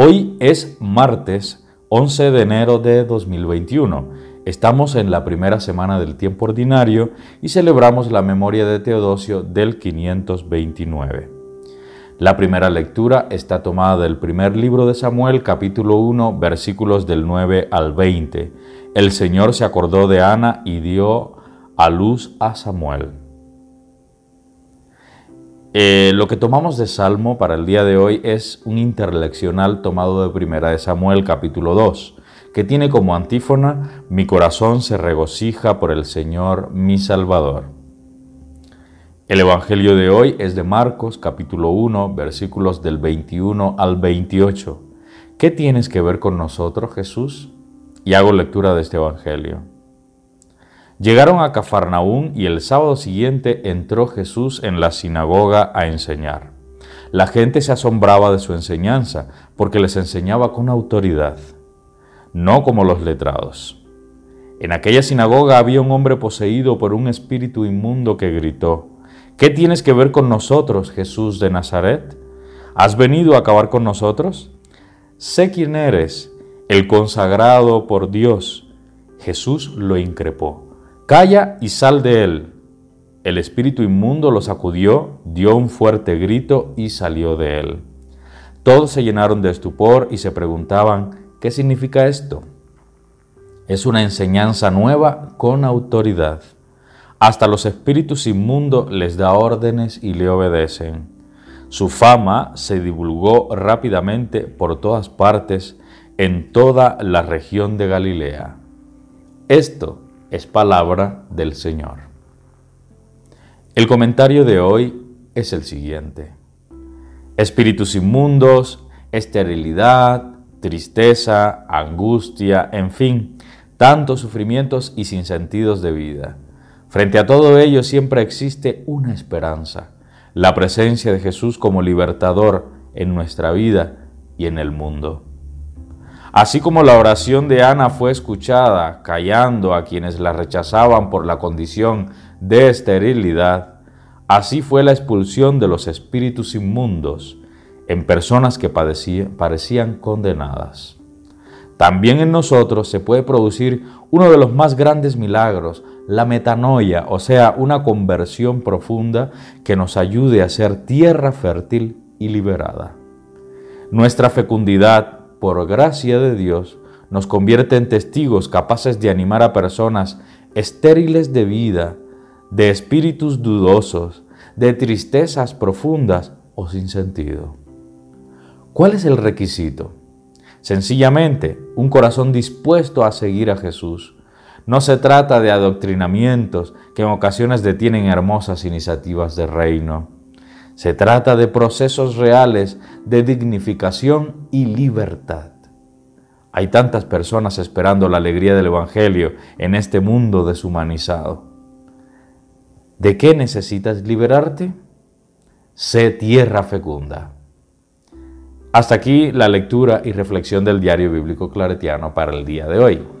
Hoy es martes 11 de enero de 2021. Estamos en la primera semana del tiempo ordinario y celebramos la memoria de Teodosio del 529. La primera lectura está tomada del primer libro de Samuel, capítulo 1, versículos del 9 al 20. El Señor se acordó de Ana y dio a luz a Samuel. Eh, lo que tomamos de Salmo para el día de hoy es un interleccional tomado de Primera de Samuel capítulo 2, que tiene como antífona Mi corazón se regocija por el Señor mi Salvador. El Evangelio de hoy es de Marcos capítulo 1 versículos del 21 al 28. ¿Qué tienes que ver con nosotros, Jesús? Y hago lectura de este Evangelio. Llegaron a Cafarnaún y el sábado siguiente entró Jesús en la sinagoga a enseñar. La gente se asombraba de su enseñanza porque les enseñaba con autoridad, no como los letrados. En aquella sinagoga había un hombre poseído por un espíritu inmundo que gritó, ¿Qué tienes que ver con nosotros, Jesús de Nazaret? ¿Has venido a acabar con nosotros? Sé quién eres, el consagrado por Dios. Jesús lo increpó. Calla y sal de él. El espíritu inmundo lo sacudió, dio un fuerte grito y salió de él. Todos se llenaron de estupor y se preguntaban, ¿qué significa esto? Es una enseñanza nueva con autoridad. Hasta los espíritus inmundos les da órdenes y le obedecen. Su fama se divulgó rápidamente por todas partes en toda la región de Galilea. Esto es palabra del Señor. El comentario de hoy es el siguiente. Espíritus inmundos, esterilidad, tristeza, angustia, en fin, tantos sufrimientos y sinsentidos de vida. Frente a todo ello siempre existe una esperanza, la presencia de Jesús como libertador en nuestra vida y en el mundo. Así como la oración de Ana fue escuchada, callando a quienes la rechazaban por la condición de esterilidad, así fue la expulsión de los espíritus inmundos en personas que parecían condenadas. También en nosotros se puede producir uno de los más grandes milagros, la metanoia, o sea, una conversión profunda que nos ayude a ser tierra fértil y liberada. Nuestra fecundidad por gracia de Dios, nos convierte en testigos capaces de animar a personas estériles de vida, de espíritus dudosos, de tristezas profundas o sin sentido. ¿Cuál es el requisito? Sencillamente, un corazón dispuesto a seguir a Jesús. No se trata de adoctrinamientos que en ocasiones detienen hermosas iniciativas de reino. Se trata de procesos reales de dignificación y libertad. Hay tantas personas esperando la alegría del Evangelio en este mundo deshumanizado. ¿De qué necesitas liberarte? Sé tierra fecunda. Hasta aquí la lectura y reflexión del diario bíblico claretiano para el día de hoy.